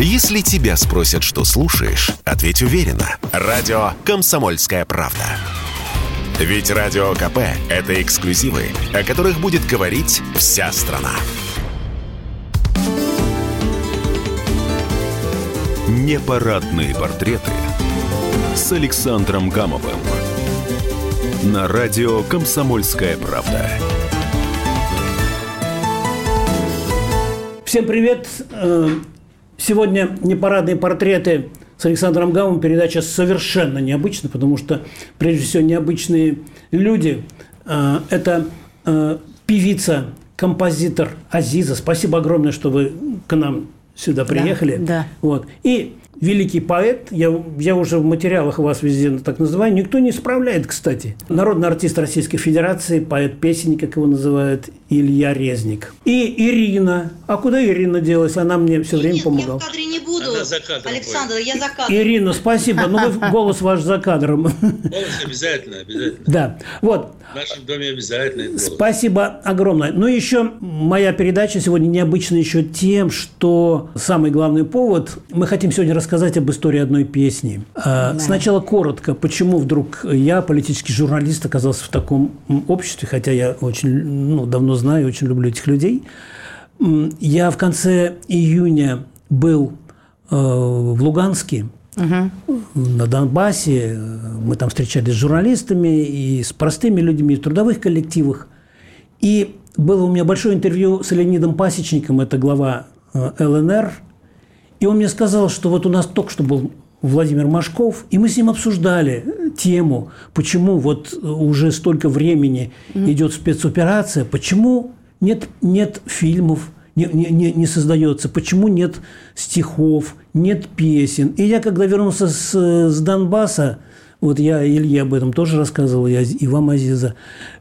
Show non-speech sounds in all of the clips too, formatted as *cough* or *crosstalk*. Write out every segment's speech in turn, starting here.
Если тебя спросят, что слушаешь, ответь уверенно. Радио «Комсомольская правда». Ведь Радио КП – это эксклюзивы, о которых будет говорить вся страна. Непарадные портреты с Александром Гамовым. На радио «Комсомольская правда». Всем привет! Сегодня непарадные портреты с Александром Гамом. Передача совершенно необычная, потому что, прежде всего, необычные люди. Э, это э, певица, композитор Азиза. Спасибо огромное, что вы к нам сюда приехали. Да, да. Вот. И великий поэт, я, я уже в материалах вас везде так называю, никто не исправляет, кстати. Народный артист Российской Федерации, поэт-песенник, как его называют, Илья Резник. И Ирина. А куда Ирина делась? Она мне все время Нет, помогала. я в кадре не буду. Она за кадром Александр, я за кадром. Ирина, спасибо. Ну, вы, *laughs* голос ваш за кадром. Голос обязательно, обязательно. Да. Вот. В нашем доме обязательно. Спасибо огромное. Ну, еще моя передача сегодня необычна еще тем, что самый главный повод, мы хотим сегодня рассказать об истории одной песни. А, Сначала коротко, почему вдруг я, политический журналист, оказался в таком обществе, хотя я очень ну, давно знаю, очень люблю этих людей. Я в конце июня был э, в Луганске, на Донбассе. Мы там встречались с журналистами и с простыми людьми в трудовых коллективах. И было у меня большое интервью с Леонидом Пасечником, это глава э, ЛНР. И он мне сказал, что вот у нас только что был Владимир Машков, и мы с ним обсуждали тему, почему вот уже столько времени идет спецоперация, почему нет, нет фильмов, не, не, не- создается, почему нет стихов, нет песен. И я, когда вернулся с, с Донбасса, вот я Илье об этом тоже рассказывал, я, и вам, Азиза.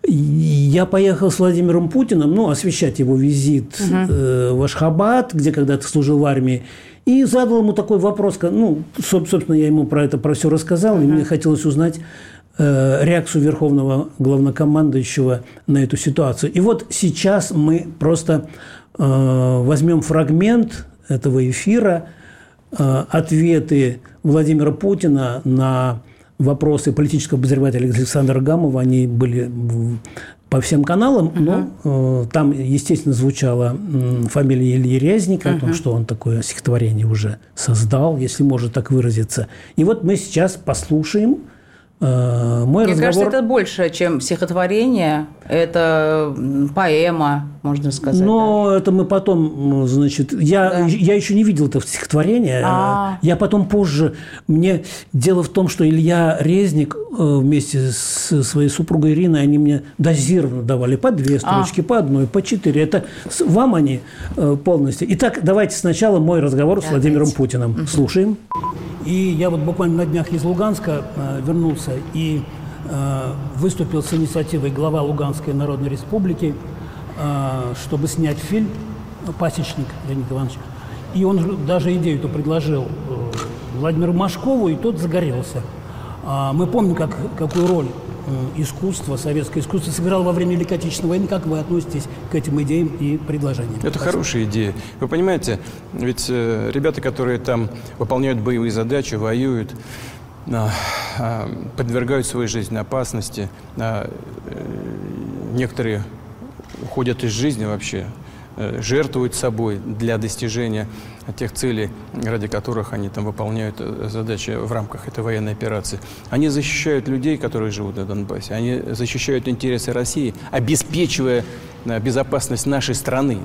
Я поехал с Владимиром Путиным, ну, освещать его визит э, в Ашхабад, где когда-то служил в армии, и задал ему такой вопрос, ну, соб- собственно, я ему про это, про все рассказал, и мне хотелось узнать э, реакцию верховного главнокомандующего на эту ситуацию. И вот сейчас мы просто э, возьмем фрагмент этого эфира, э, ответы Владимира Путина на вопросы политического обозревателя Александра Гамова, они были по всем каналам, но э, там, естественно, звучала м, фамилия Ильи Резника, о том, что он такое стихотворение уже создал, если можно так выразиться. И вот мы сейчас послушаем э, мой Мне разговор. кажется, это больше, чем стихотворение. Это поэма, можно сказать. Но это мы потом, значит, я, Да. я еще не видел это стихотворение. А. Я потом позже. Мне дело в том, что Илья Резник э, вместе с своей супругой Ириной, они мне дозированно давали по две строчки, по одной, по четыре. Это с- вам они э, полностью. Итак, давайте сначала мой разговор с Давайте. Владимиром Путиным. Слушаем. И я вот буквально на днях из Луганска э, вернулся и э, выступил с инициативой глава Луганской Народной Республики, э, чтобы снять фильм «Пасечник» Леонид Иванович. И он же даже идею эту предложил э, Владимиру Машкову, и тот загорелся. А Мы помним, как, какую роль э, искусство, советское искусство сыграло во время Великой Отечественной войны. Как вы относитесь к этим идеям и предложениям? Это хорошая идея. Вы понимаете, ведь э, ребята, которые там выполняют боевые задачи, воюют, подвергают свою жизнь опасности, а, э, некоторые уходят из жизни вообще, э, жертвуют собой для достижения тех целей, ради которых они там выполняют э, задачи в рамках этой военной операции. Они защищают людей, которые живут на Донбассе, они защищают интересы России, обеспечивая безопасность нашей страны.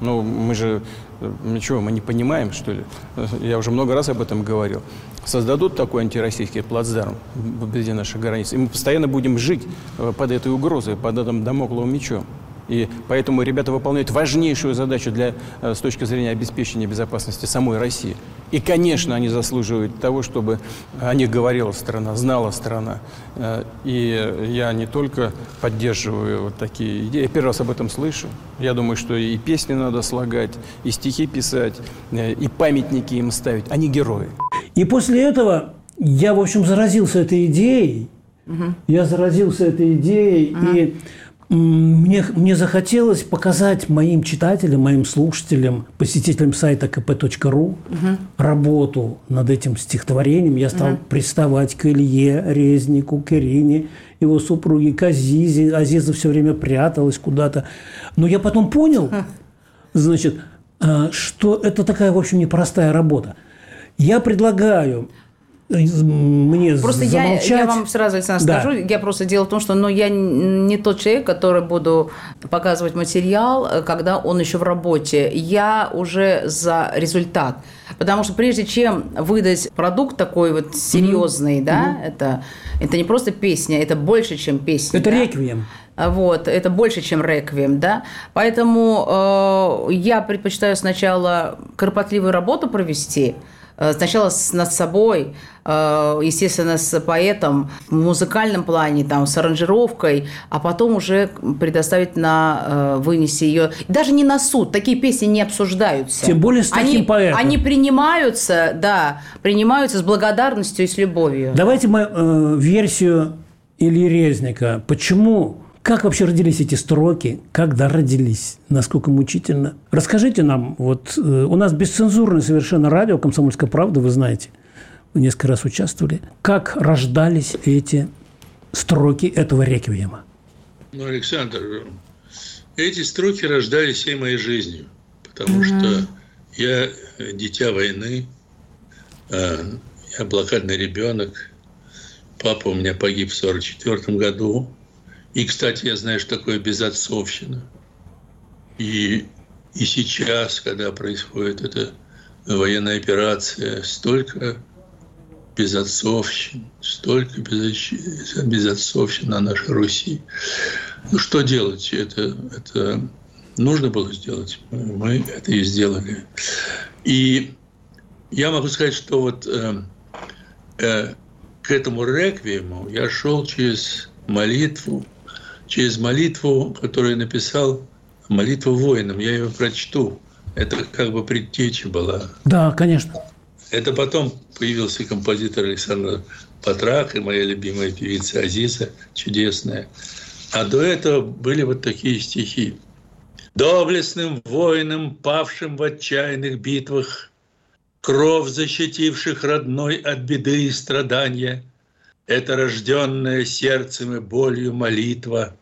Ну, мы же, э, ничего, мы не понимаем, что ли? Э, Я уже много раз об этом говорил. Создадут такой антироссийский плацдарм вблизи наших границ, и мы постоянно будем жить э, под этой угрозой, под этим домокловым мечом. И поэтому ребята выполняют важнейшую задачу для, э, с точки зрения обеспечения безопасности самой России. И, конечно, они заслуживают того, чтобы о них говорила страна, знала страна. Э, И я не только поддерживаю вот такие идеи, я первый раз об этом слышу. Я думаю, что и песни надо слагать, и стихи писать, э, и памятники им ставить. Они герои. И после этого я, в общем, заразился этой идеей. Я заразился этой идеей. И Мне, мне захотелось показать моим читателям, моим слушателям, посетителям сайта kp.ru угу. работу над этим стихотворением. Я стал угу. приставать к Илье Резнику, к Ирине, его супруге, к Азизе. Азиза все время пряталась куда-то. Но я потом понял, значит, а, что это такая, в общем, непростая работа. Я предлагаю мне просто замолчать. Я, я вам сразу, Александр, да. скажу. Я просто дело в том, что ну, я не тот человек, который буду показывать материал, э, когда он еще в работе. Я уже за результат. Потому что прежде чем выдать продукт такой вот серьезный, mm-hmm. да, mm-hmm. это, это не просто песня, это больше, чем песня. Это да? реквием. Вот, это больше, чем реквием, да. Поэтому э, я предпочитаю сначала кропотливую работу провести, Э, сначала над собой, э, естественно, с поэтом в музыкальном плане, там, с аранжировкой, а потом уже предоставить на э, вынести ее. Даже не на суд, такие песни не обсуждаются. Тем более с таким они, поэтом. Они принимаются, да, принимаются с благодарностью и с любовью. Давайте мы э, версию Ильи Резника. Почему как вообще родились эти строки? Когда родились? Насколько мучительно? Расскажите нам. Вот э, у нас бесцензурное совершенно радио «Комсомольская правда», вы знаете. Вы несколько раз участвовали. Как рождались эти строки этого реквиема? Ну, Александр, эти строки рождались всей моей жизнью. Потому угу. что я дитя войны, а, я блокадный ребенок. Папа у меня погиб в 1944 году. И, кстати, я знаю, что такое безотцовщина. И, и сейчас, когда происходит эта военная операция, столько безотцовщин, столько безотцовщин на нашей Руси. Ну, что делать? Это, это нужно было сделать. Мы это и сделали. И я могу сказать, что вот э, э, к этому реквиему я шел через молитву, через молитву, которую написал, молитву воинам. Я ее прочту. Это как бы предтеча была. Да, конечно. Это потом появился композитор Александр Патрак и моя любимая певица Азиза, чудесная. А до этого были вот такие стихи. «Доблестным воинам, павшим в отчаянных битвах, Кровь защитивших родной от беды и страдания – это рожденная сердцем и болью молитва,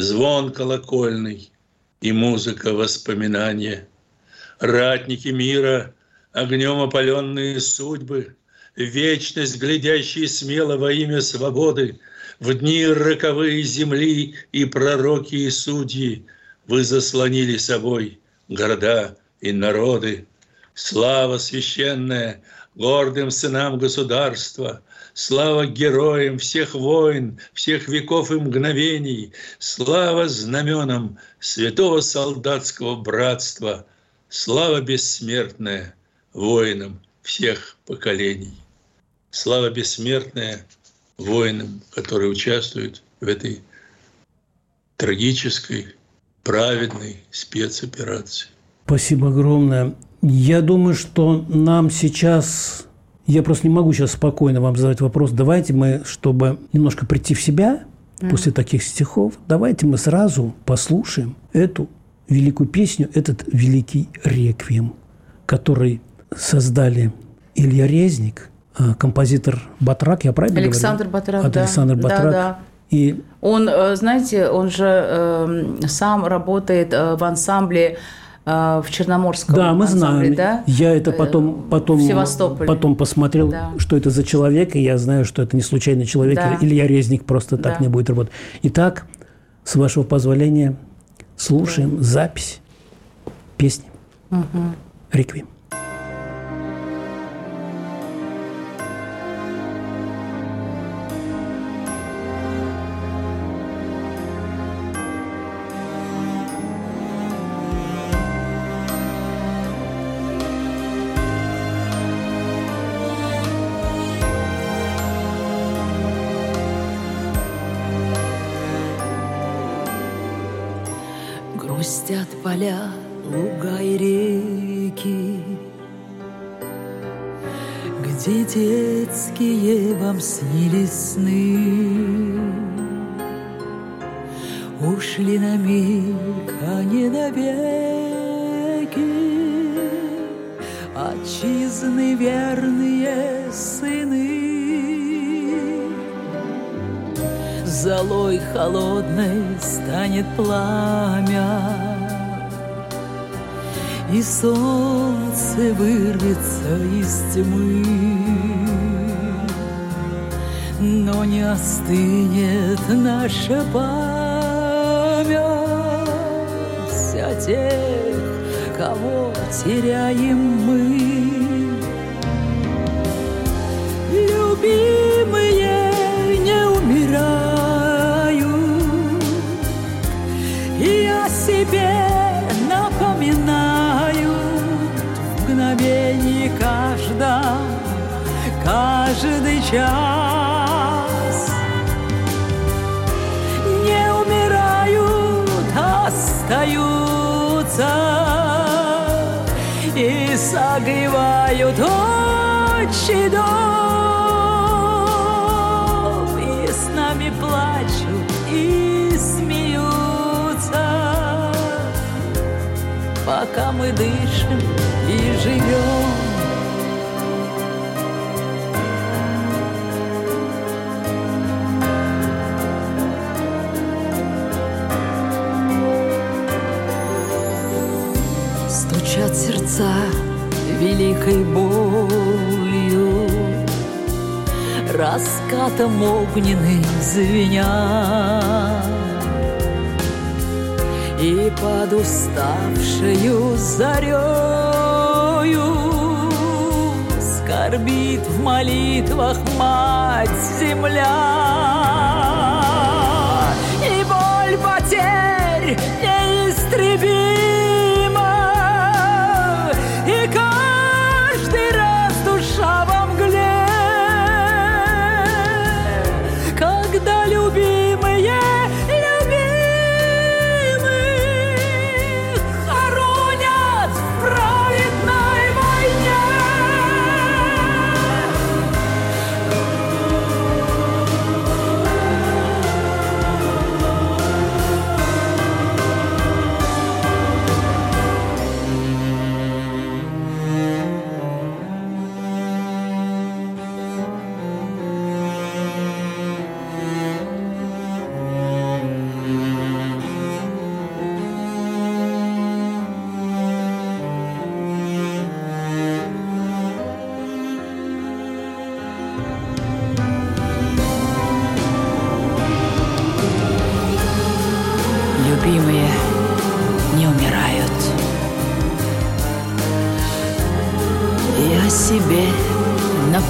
Звон колокольный и музыка воспоминания. Ратники мира, огнем опаленные судьбы, Вечность, глядящие смело во имя свободы, В дни роковые земли и пророки и судьи Вы заслонили собой города и народы. Слава священная гордым сынам государства, Слава героям всех войн, всех веков и мгновений, Слава знаменам святого солдатского братства, Слава бессмертная воинам всех поколений. Слава бессмертная воинам, которые участвуют в этой трагической, праведной спецоперации. Спасибо огромное. Я думаю, что нам сейчас я просто не могу сейчас спокойно вам задать вопрос. Давайте мы, чтобы немножко прийти в себя mm. после таких стихов, давайте мы сразу послушаем эту великую песню, этот великий реквием, который создали Илья Резник, а, композитор Батрак, я правильно Александр говорю? Батрак, От да. Александр Батрак. Да, да. И... Он, э, знаете, он же э, сам работает э, в ансамбле Э, в Черноморском Да, мы ансамбле, знаем. Да? Я это потом, э, потом, потом посмотрел, да. что это за человек, и я знаю, что это не случайный человек. Да. Илья Резник просто да. так не будет работать. Итак, с вашего позволения, слушаем да. запись песни угу. «Реквием». Поля, луга и реки, Где детские вам снились сны. Ушли на миг, а не навеки Отчизны верные сыны. Золой холодной станет пламя И солнце вырвется из тьмы. Но не остынет наша память О тех, кого теряем мы каждый час Не умирают, остаются И согревают отчий дом. И с нами плачут и смеются. Пока мы дышим и живем великой болью, Раскатом огненным звеня. И под уставшею зарею Скорбит в молитвах мать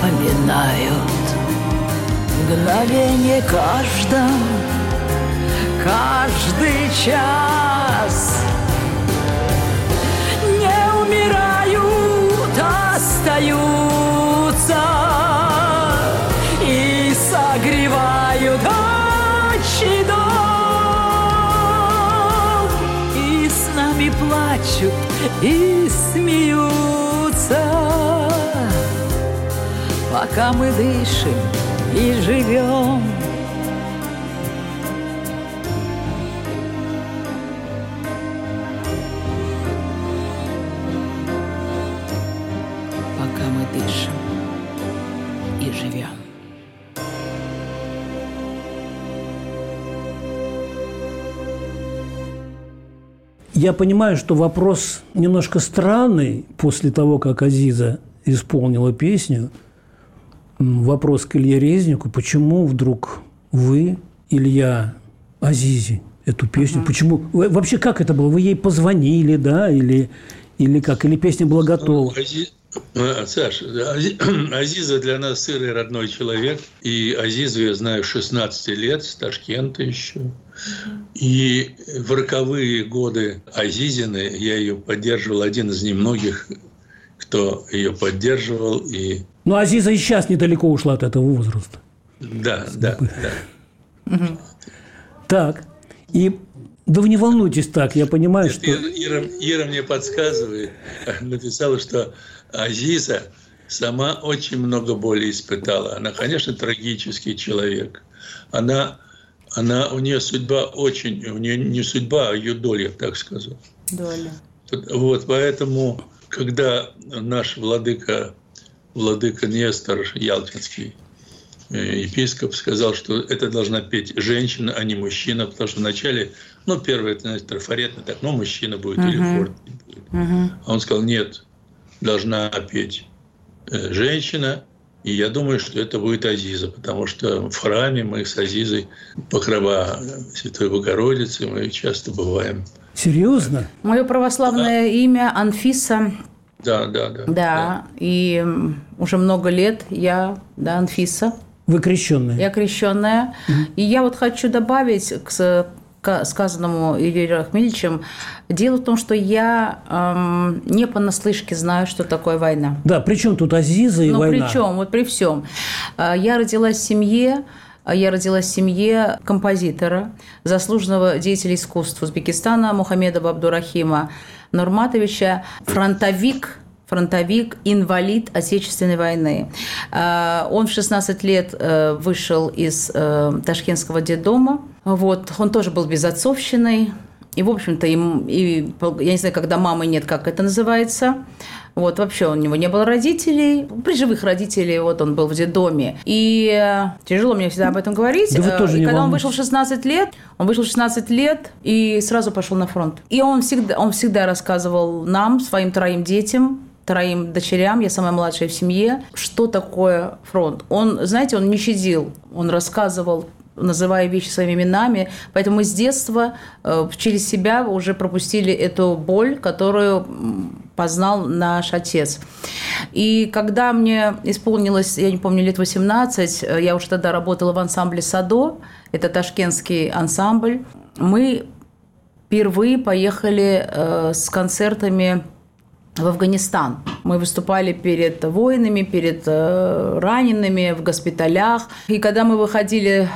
напоминают. Мгновение каждом, каждый час. Не умирают, остаются пока мы дышим и живем. Пока мы дышим и живем. Я понимаю, что вопрос немножко странный после того, как Азиза исполнила песню. Вопрос к Илье Резнику. Почему вдруг вы, Илья, Азизи эту песню? Почему? Вы- Вообще, как это было? Вы ей позвонили, да? Или, или как? Или песня была готова? Ази- Саш, Ази- *clears throat* Азиза для нас сырый родной человек. И Азизу я знаю 16 лет, с Ташкента еще. И в роковые годы Азизины я ее поддерживал, один из немногих, кто ее поддерживал. И Ну, Азиза и сейчас недалеко ушла от этого возраста. да, да, да. Так. И да вы не волнуйтесь так, я понимаю, что... Ира, Ира- Ира мне подсказывает, *laughs* написала, что Азиза сама очень много боли испытала. Она, конечно, трагический человек. Она она, у нее судьба очень, у нее не судьба, а ее доля, так сказал. Доля. Вот, поэтому, когда наш владыка, владыка Нестор Ялтинский, э, епископ, сказал, что это должна петь женщина, а не мужчина, потому что вначале, ну, первое, это, трафаретно, так, ну, мужчина будет uh-huh. или хор будет. Uh-huh. А он сказал, нет, должна петь э, женщина, и я думаю, что это будет Азиза, потому что в храме мы с Азизой покрова Святой Богородицы, мы часто бываем. Серьезно? Мое православное да. имя Анфиса. Да, да, да, да. Да, и уже много лет я, да, Анфиса. Вы крещенная? Я крещенная. Угу. И я вот хочу добавить к сказанному Ильей Рахмельевичем. Дело в том, что я эм, не понаслышке знаю, что такое война. Да, причем тут Азиза и ну, война? Ну, причем, вот при всем. Э, я родилась в семье, я родилась в семье композитора, заслуженного деятеля искусств Узбекистана Мухаммеда Абдурахима Нурматовича, фронтовик – фронтовик, инвалид Отечественной войны. Э, он в 16 лет э, вышел из э, Ташкентского детдома. Вот. Он тоже был безотцовщиной. И, в общем-то, и, и, я не знаю, когда мамы нет, как это называется. Вот, вообще у него не было родителей, при живых родителей, вот он был в детдоме. И тяжело мне всегда об этом говорить. Да вы тоже и не когда он вышел в 16 лет, он вышел в 16 лет и сразу пошел на фронт. И он всегда, он всегда рассказывал нам, своим троим детям, троим дочерям, я самая младшая в семье, что такое фронт. Он, знаете, он не щадил, он рассказывал называя вещи своими именами. Поэтому мы с детства э, через себя уже пропустили эту боль, которую познал наш отец. И когда мне исполнилось, я не помню, лет 18, э, я уже тогда работала в ансамбле «Садо», это ташкентский ансамбль, мы впервые поехали э, с концертами в Афганистан. Мы выступали перед воинами, перед э, ранеными в госпиталях. И когда мы выходили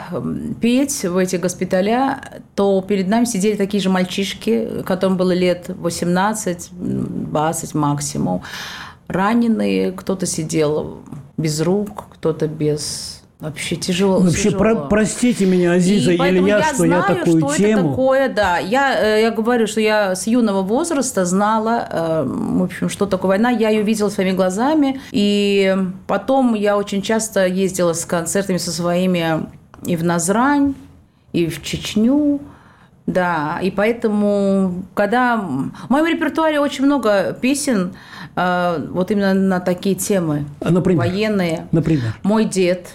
петь в эти госпиталя, то перед нами сидели такие же мальчишки, которым было лет 18-20 максимум. Раненые, кто-то сидел без рук, кто-то без Вообще тяжело. Вообще, тяжело. Про, простите меня, Азиза и или я, я что знаю, я такую что тему... это такое, да. Я, э, я говорю, что я с юного возраста знала, э, в общем, что такое война. Я ее видела своими глазами. И потом я очень часто ездила с концертами со своими и в Назрань, и в Чечню. Да, и поэтому, когда... В моем репертуаре очень много песен, э, вот именно на такие темы. А, например? Военные. Например? «Мой дед»,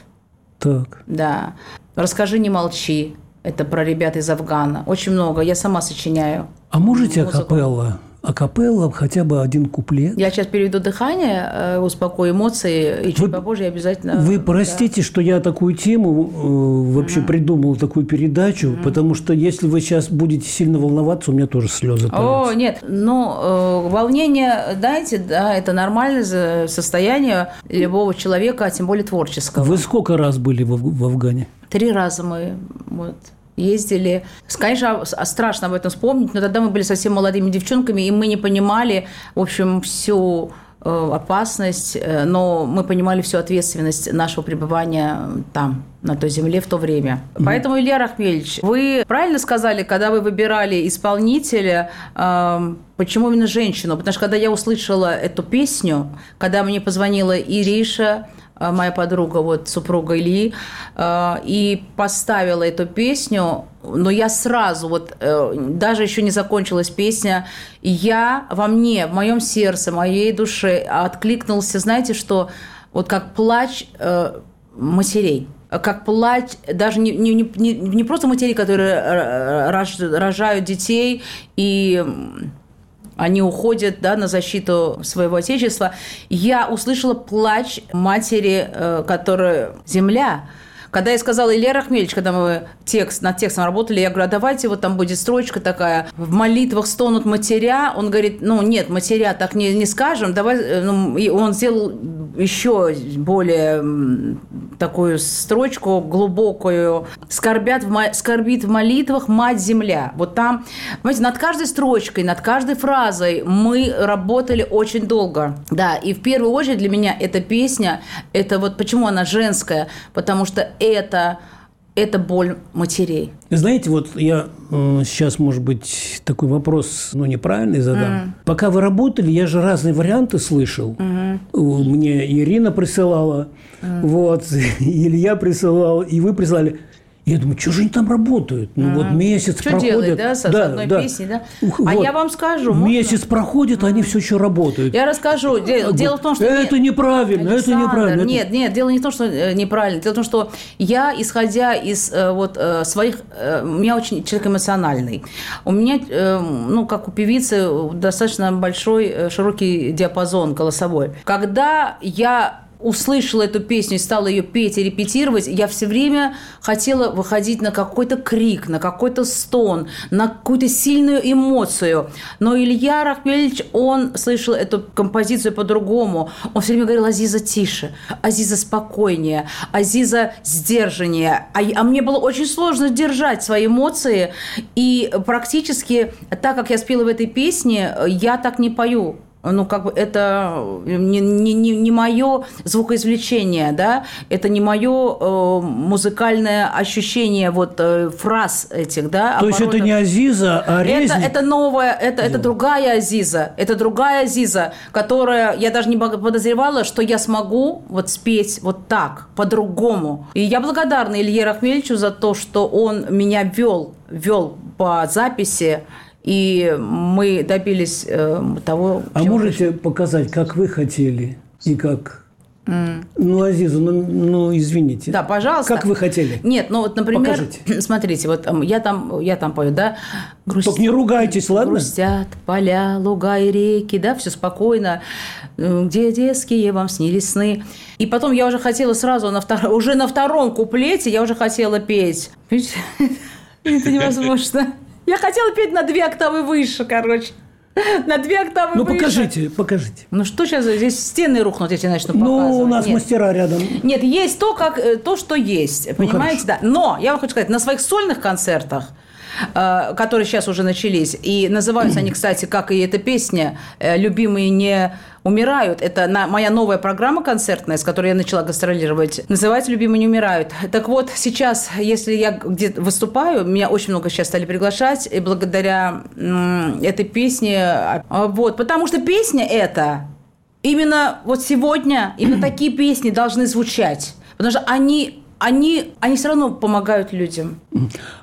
Так. да. «Расскажи, не молчи». Это про ребят из Афгана. Очень много. Я сама сочиняю. А можете акапелла? Акапелла хотя бы один куплет? Я сейчас переведу дыхание, э, успокою эмоции, и чуть Вы- попозже я обязательно... Вы простите, что я такую тему э, вообще придумал, такую передачу, потому что если вы сейчас будете сильно волноваться, у меня тоже слезы Да. О, нет, ну, э, волнение, знаете, да, это нормальное состояние любого человека, а тем более творческого. Вы сколько раз были в, в Афгане? Три раза мы вот, ездили. Конечно, страшно об этом вспомнить, но тогда мы были совсем молодыми девчонками, и мы не понимали, в общем, всю э, опасность, э, но мы понимали всю ответственность нашего пребывания там, на той земле в то время. Поэтому, Илья Рахмельевич, вы правильно сказали, когда вы выбирали исполнителя, эм, почему именно женщину? Потому что когда я услышала эту песню, когда мне позвонила Ириша, э, моя подруга, вот супруга Ильи, э, и поставила эту песню, но я сразу, вот э, даже еще не закончилась песня, я во мне, в моем сердце, моей душе откликнулся, знаете, что вот как плач э, матерей как плач, даже не, не, не, не просто матерей, которые рож- рожают детей и они уходят да, на защиту своего отечества. Я услышала плач матери, э, которая земля. Когда я сказала Илья Рахмельевич, когда мы текст, над текстом работали, я говорю, а давайте вот там будет строчка такая, в молитвах стонут матеря. Он говорит, ну нет, матеря так не, не скажем, давай, э, ну, и он сделал еще более такую строчку глубокую. Скорбят в, скорбит в молитвах мать земля. Вот там, понимаете, над каждой строчкой, над каждой фразой мы работали очень долго. Да, и в первую очередь для меня эта песня, это вот почему она женская, потому что это это боль матерей. Знаете, вот я э, сейчас, может быть, такой вопрос, ну, неправильный задам. Mm. Пока вы работали, я же разные варианты слышал. Mm. Мне Ирина присылала, mm. вот, *laughs* Илья присылал, и вы прислали. Я думаю, что же они там работают? Ну, вот месяц что проходит. делать, да, с да, одной да. песней, да? Ух, а вот. я вам скажу. Месяц можно? проходит, они все еще работают. Я расскажу. Дело, дело в том, что... Это не- неправильно, это Александр, неправильно. это- Нет, нет, дело не в том, что э, неправильно. Дело в том, что я, исходя из э, вот э, своих... У меня очень человек эмоциональный. У меня, ну, как у певицы, достаточно большой, широкий диапазон голосовой. Когда я услышала эту песню и стала ее петь и репетировать, я все время хотела выходить на какой-то крик, на какой-то стон, на какую-то сильную эмоцию. Но Илья Рахмельевич, он слышал эту композицию по-другому. Он все время говорил, Азиза, тише, Азиза, спокойнее, Азиза, сдержаннее. А, а мне было очень сложно держать свои эмоции. И практически так, как я спела в этой песне, я так не пою. Ну, как бы это не, не, не, не мое звукоизвлечение, да, это не мое э, музыкальное ощущение вот э, фраз этих, да. То есть это не Азиза, а Это, Резник? это новая, это, это другая Азиза, это другая Азиза, которая, я даже не подозревала, что я смогу вот спеть вот так, по-другому. И я благодарна Илье Рахмельевичу за то, что он меня вел, вел по записи, и мы добились э, того, А можете показать, как вы хотели и как... Ну, Азиза, ну, ну, извините. Да, пожалуйста. Как вы хотели? Нет, ну вот, например, Покажите. *clears throat* смотрите, вот эм, я там, я там пою, да, грусть- Только не ругайтесь, ладно? Грустят поля, луга и реки, да, все спокойно, э, где детские вам снились сны. И потом я уже хотела сразу на втором, уже на втором куплете я уже хотела петь. *laughs* Это невозможно. Я хотела петь на две октавы выше, короче. На две октавы Ну, выше. покажите, покажите. Ну что сейчас, здесь стены рухнут, если начну показывать. Ну, у нас Нет. мастера рядом. Нет, есть то, как, э, то, что есть. Понимаете, да. Но я вам хочу сказать, на своих сольных концертах, которые сейчас уже начались, и называются они, кстати, как и эта песня э, «Любимые не умирают». Это моя новая программа концертная, с которой я начала гастролировать. Называется «Любимые не умирают». Так вот, сейчас, если я где-то выступаю, меня очень много сейчас стали приглашать, и благодаря этой песне... а, Вот, потому что песня эта Именно вот сегодня именно такие песни должны звучать, потому что они, они, они все равно помогают людям.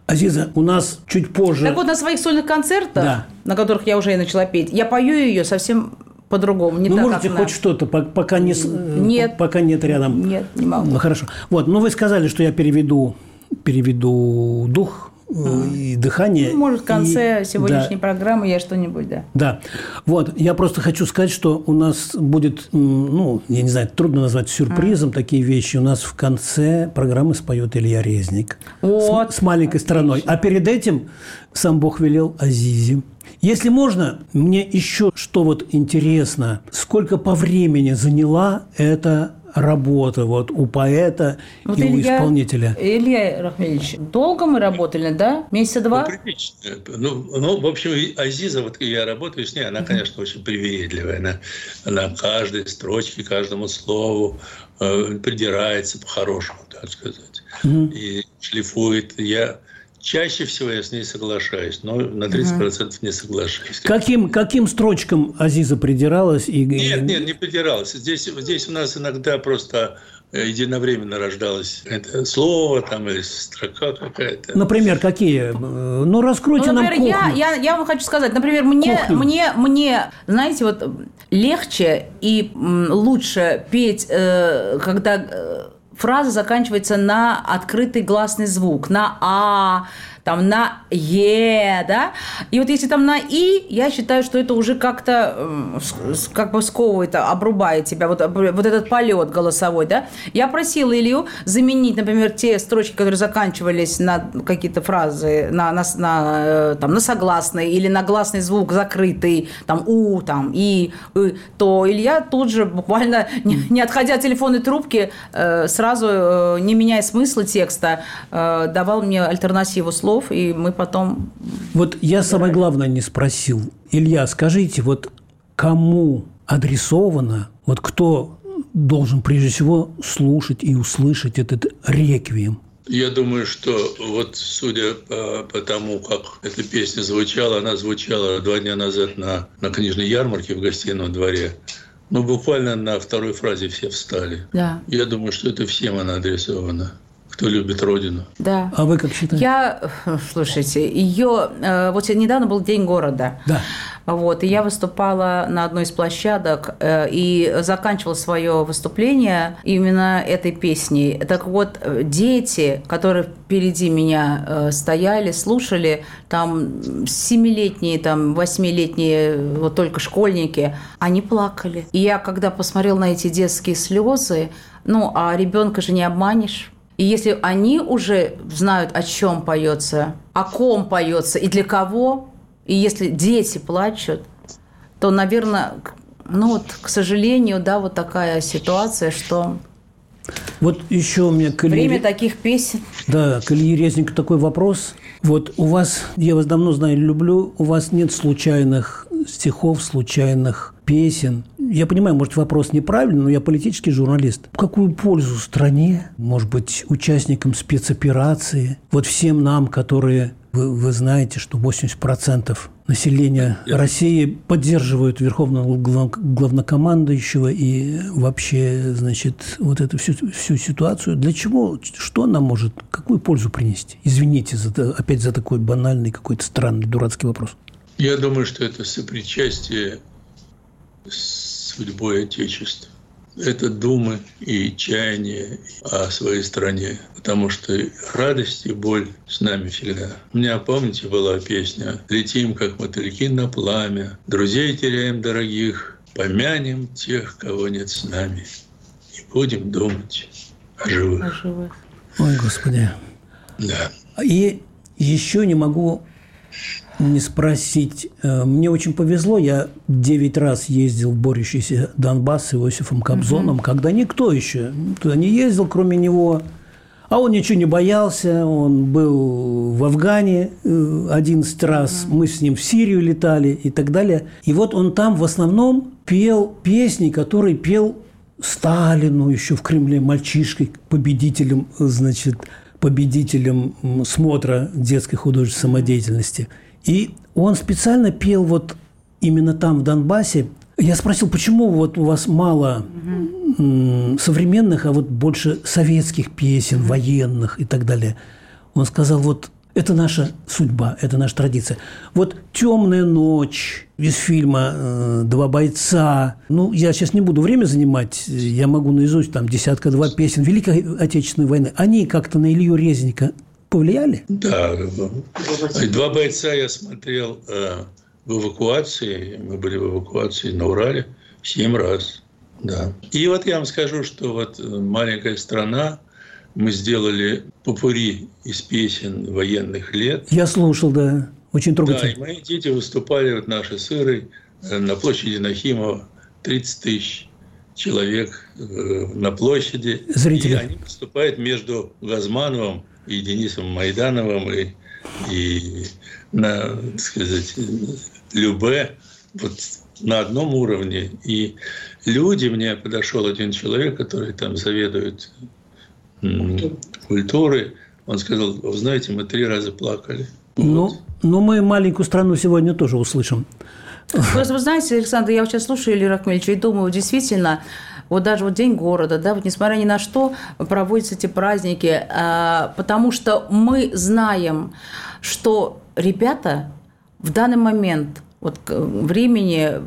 Азиза, у нас чуть позже... Так вот, на своих сольных концертах, Да. на которых я уже и начала петь, я пою ее совсем по-другому, не ну, так, можете как хоть на- что-то, по- пока, не, э, Нет. пока нет рядом. Нет, не могу. Ну, хорошо. Вот, ну, вы сказали, что я переведу, переведу дух э, и дыхание. Ну, Может, в конце и- сегодняшней да, программы я что-нибудь, да. Да. Вот, я просто хочу сказать, что у нас будет, ну, я не знаю, трудно назвать сюрпризом такие вещи. У нас в конце программы споет Илья Резник. Вот. С, с маленькой стороной. А перед этим сам Бог велел Азизе. Если можно, мне еще что вот интересно, сколько по времени заняла эта работа вот у поэта Вот и у Илья- исполнителя? Илья Рахмельевич, долго мы работали, да? Месяца два? Ну, прилично. Ну, ну, в общем, Азиза, вот я работаю с ней, она, конечно, очень привередливая. Она, она каждой строчке, каждому слову э, придирается по-хорошему, так сказать. И шлифует. Я чаще всего я с ней соглашаюсь, но на 30% не соглашаюсь. Каким, каким строчкам Азиза придиралась? И... Нет, нет, не придиралась. Здесь, здесь у нас иногда просто э, единовременно рождалось это слово там или строка какая-то. Например, какие? Э, Ну, раскройте Ну, нам например, я, кухню. я, я вам хочу сказать, например, мне, Кухню. мне, мне, знаете, вот легче и лучше петь, э, когда фраза заканчивается на открытый гласный звук, на а, там на е, да. И вот если там на и, я считаю, что это уже как-то как бы сковывает, обрубает тебя вот, вот этот полет голосовой, да. Я просила Илью заменить, например, те строчки, которые заканчивались на какие-то фразы, на, на, на, э, там, на согласный или на гласный звук закрытый, там у, там и, «ы», то Илья тут же буквально, не, не отходя от телефонной трубки, э, сразу, э, не меняя смысла текста, давал мне альтернативу слов, и мы потом... Вот я самое главное не спросил. Илья, скажите, вот кому адресовано, вот кто должен прежде всего слушать и услышать этот реквием? Я думаю, что вот судя по, по тому, как эта песня звучала, она звучала два дня назад на, на книжной ярмарке в гостином дворе. Ну, буквально на второй фразе все встали. Да. Я думаю, что это всем она адресована кто любит Родину. Да. А вы как считаете? Я, *laughs* слушайте, ее... э, Вот недавно был День города. Да. Вот, и я выступала на одной из площадок э, и заканчивала свое выступление именно этой песней. Так вот, э, дети, которые впереди меня э, стояли, слушали, там семилетние, там восьмилетние, вот только школьники, они плакали. И я, когда посмотрела на эти детские слезы, ну, а ребенка же не обманешь. И если они уже знают, о чем поется, о ком поется и для кого, и если дети плачут, то, наверное, ну вот, к сожалению, да, вот такая ситуация, что Вот еще у меня к Илье время Ре- таких песен. Да, к Илье Резнику такой вопрос. Вот у вас, я вас давно знаю и люблю, у вас нет случайных стихов, случайных песен. Я понимаю, может, вопрос неправильный, но я политический журналист. Какую пользу стране, может быть, участникам спецоперации, вот всем нам, которые, вы, вы знаете, что 80% населения России поддерживают верховного глав- главнокомандующего и вообще, значит, вот эту всю, всю ситуацию. Для чего, что она может, какую пользу принести? Извините за, опять за такой банальный, какой-то странный, дурацкий вопрос. Я думаю, что это сопричастие с судьбой Отечества. Это думы и чаяния о своей стране. Потому что радость и боль с нами всегда. У меня, помните, была песня «Летим, как мотыльки на пламя, друзей теряем дорогих, помянем тех, кого нет с нами, и будем думать о живых». Ой, Господи. Да. И еще не могу не спросить. Э, Мне очень повезло, я 9 раз ездил в борющийся Донбасс с Иосифом Кобзоном, когда никто еще туда не ездил, кроме него. А он ничего не боялся, он был в Афгане э, 11 раз, мы с ним в Сирию летали и так далее. И вот он там в основном пел песни, которые пел Сталину еще в Кремле мальчишкой, победителем, значит, победителем смотра детской художественной самодеятельности. И он специально пел вот именно там, в Донбассе. Я спросил, почему вот у вас мало м, современных, а вот больше советских песен, военных и так далее. Он сказал, вот это наша судьба, это наша традиция. Вот «Темная ночь» из фильма э, «Два бойца». Ну, я сейчас не буду время занимать, я могу наизусть там десятка-два песен Великой Отечественной войны. Они как-то на Илью Резника повлияли? Да, два бойца я смотрел э, в эвакуации. Мы были в эвакуации на Урале семь раз. Да. И вот я вам скажу, что вот э, маленькая страна, мы сделали попури из песен военных лет. Я слушал, да. Очень Да, трогательно. и мои дети выступали, вот наши сыры, э, на площади Нахимова 30 тысяч человек э, на площади. Зрители. И они выступают между Газмановым и Денисом Майдановым и, и на, так сказать, Любе вот на одном уровне. И люди, мне подошел один человек, который там заведует м, культурой, он сказал, вы знаете, мы три раза плакали. Ну, Вот. ну, мы маленькую страну сегодня тоже услышим. Просто вы знаете, Александр, я вот сейчас слушаю Илью Рахмельевича и думаю, действительно, вот даже вот День города, да, вот несмотря ни на что проводятся эти праздники, а, потому что мы знаем, что ребята в данный момент вот времени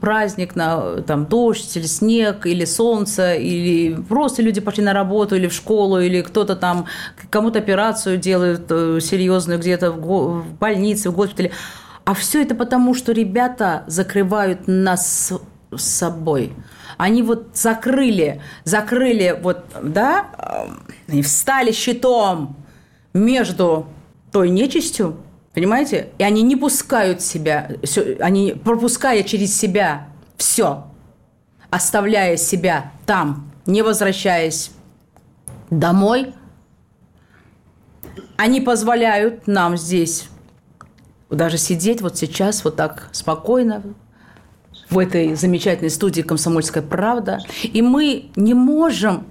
праздник на там дождь или снег или солнце или просто люди пошли на работу или в школу или кто-то там кому-то операцию делают э, серьезную где-то в, в больнице в госпитале. А все это потому что ребята закрывают нас с собой. Они вот закрыли закрыли вот да э, и встали щитом между той нечистью, понимаете? И они не пускают себя, они пропуская через себя все, оставляя себя там, не возвращаясь домой, они позволяют нам здесь даже сидеть вот сейчас вот так спокойно в этой замечательной студии «Комсомольская правда». И мы не можем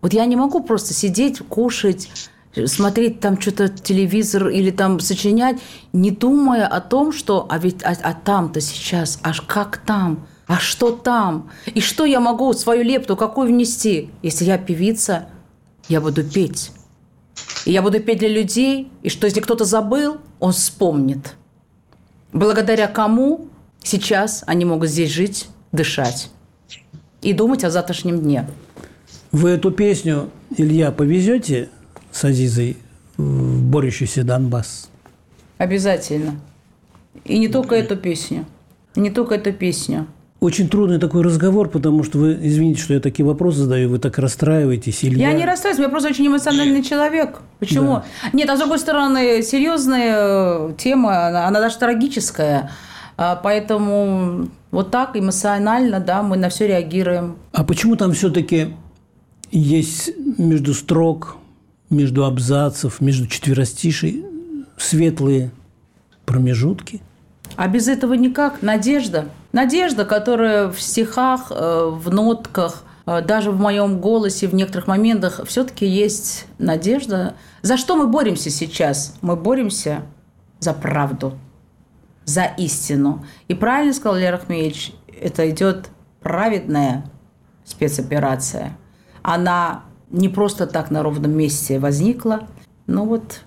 вот я не могу просто сидеть, кушать смотреть там что-то телевизор или там сочинять, не думая о том, что а ведь а, а там-то сейчас, аж как там, а что там, и что я могу свою лепту какую внести, если я певица, я буду петь. И я буду петь для людей, и что если кто-то забыл, он вспомнит. Благодаря кому сейчас они могут здесь жить, дышать и думать о завтрашнем дне. Вы эту песню, Илья, повезете с Азизой в борющийся Донбасс? Обязательно. И не только эту песню. И не только эту песню. Очень трудный такой разговор, потому что вы, извините, что я такие вопросы задаю, вы так расстраиваетесь. Илья... Я не расстраиваюсь, я просто очень эмоциональный человек. Почему? Да. Нет, а с другой стороны, серьезная тема, она, она даже трагическая. А, Поэтому вот так эмоционально, да, мы на все реагируем. А почему там все-таки есть между строк, между абзацев, между четверостишей светлые промежутки? А без этого никак. Надежда. Надежда, которая в стихах, э, в нотках, э, даже в моем голосе в некоторых моментах все-таки есть надежда. За что мы боремся сейчас? Мы боремся за правду, за истину. И правильно сказал Лера Ахмеевич, это идет праведная спецоперация. Она не просто так на ровном месте возникла, но вот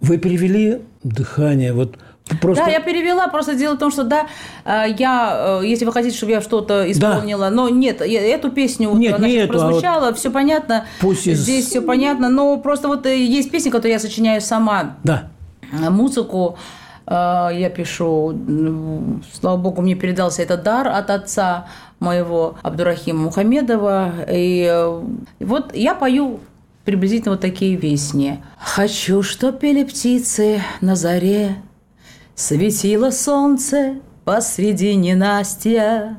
Вы перевели дыхание, вот просто... Да, я перевела. Просто дело в том, что да, э, я, э, если вы хотите, чтобы я что-то исполнила, но нет, я- эту песню, вот Нет, она не эту, а прозвучала, все понятно. Пусть из- Здесь все понятно, но просто вот э, есть песни, которые я сочиняю сама. Да. Музыку я пишу, слава богу, мне передался этот дар от отца моего Абдурахима Мухамедова. И э, вот я пою приблизительно вот такие песни. «Хочу, чтоб пели птицы на заре, Светило солнце посреди ненастья.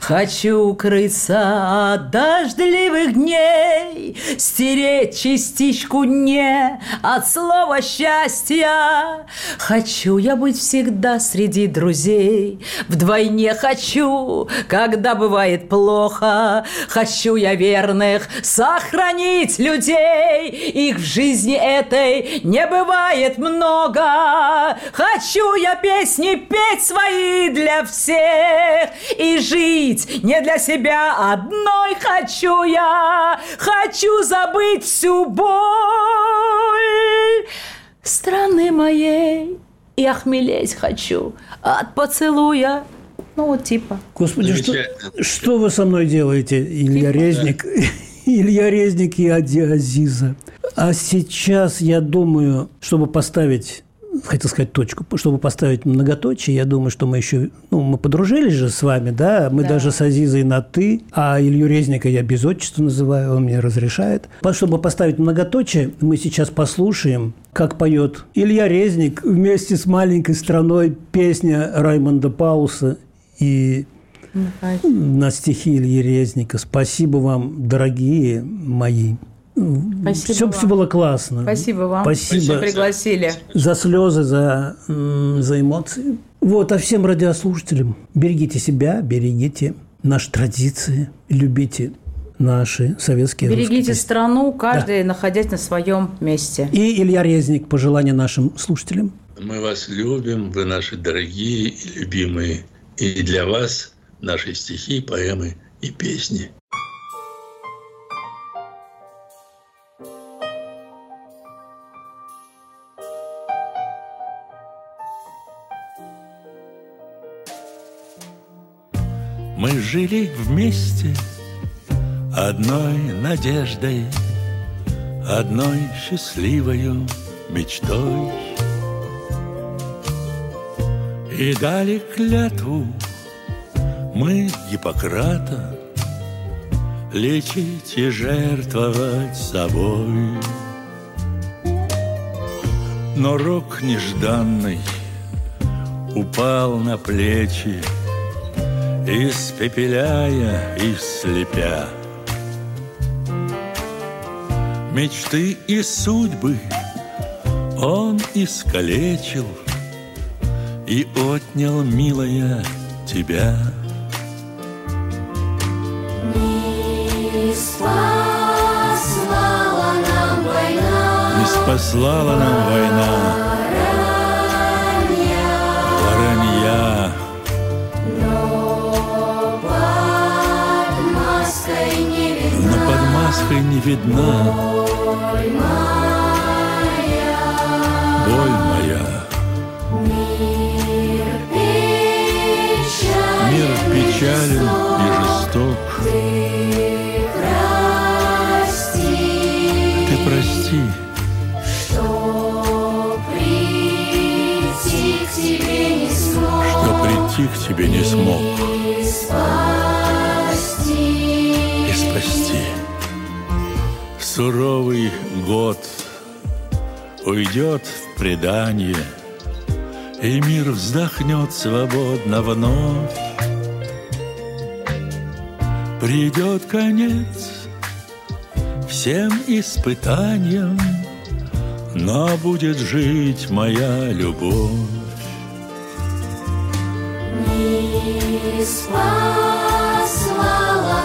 Хочу укрыться от дождливых дней, Стереть частичку «не» от слова счастья. Хочу я быть всегда среди друзей, Вдвойне хочу, когда бывает плохо. Хочу я верных сохранить людей, Их в жизни этой не бывает много. Хочу я песни петь свои для всех И жить не для себя одной хочу я. Хочу забыть всю боль страны моей. И охмелеть хочу от поцелуя. Ну, вот типа. Господи, что, что вы со мной делаете, Илья Типа, Резник? *laughs* Илья Резник и Ади Азиза. А сейчас я думаю, чтобы поставить хотел сказать точку, чтобы поставить многоточие, я думаю, что мы еще, ну, мы подружились же с вами, да, мы Да. даже с Азизой на «ты», а Илью Резника я без отчества называю, он мне разрешает. Чтобы поставить многоточие, мы сейчас послушаем, как поет Илья Резник вместе с маленькой страной песня Раймонда Пауса и на стихи Ильи Резника. Спасибо вам, дорогие мои. Спасибо все, вам. все было классно. Спасибо вам, Спасибо что пригласили. за слезы, за, за эмоции. Вот, а всем радиослушателям берегите себя, берегите наши традиции, любите наши советские Берегите страну, каждый находясь на своем месте. И Илья Резник, пожелания нашим слушателям. Мы вас любим, вы наши дорогие и любимые. И для вас наши стихи, поэмы и песни. Мы жили вместе одной надеждой, одной счастливою мечтой. И дали клятву мы Гиппократа лечить и жертвовать собой. Но рок нежданный упал на плечи, испепеляя и слепя. Мечты и судьбы он искалечил и отнял, милая, тебя. Не спасла нам война. Не спаслала нам война. Под маской не видна Суровый год Уйдет в предание И мир вздохнет свободно вновь. Придет конец всем испытаниям Но будет жить моя любовь. Не спаслала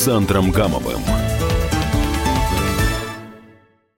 Александром Гамовым.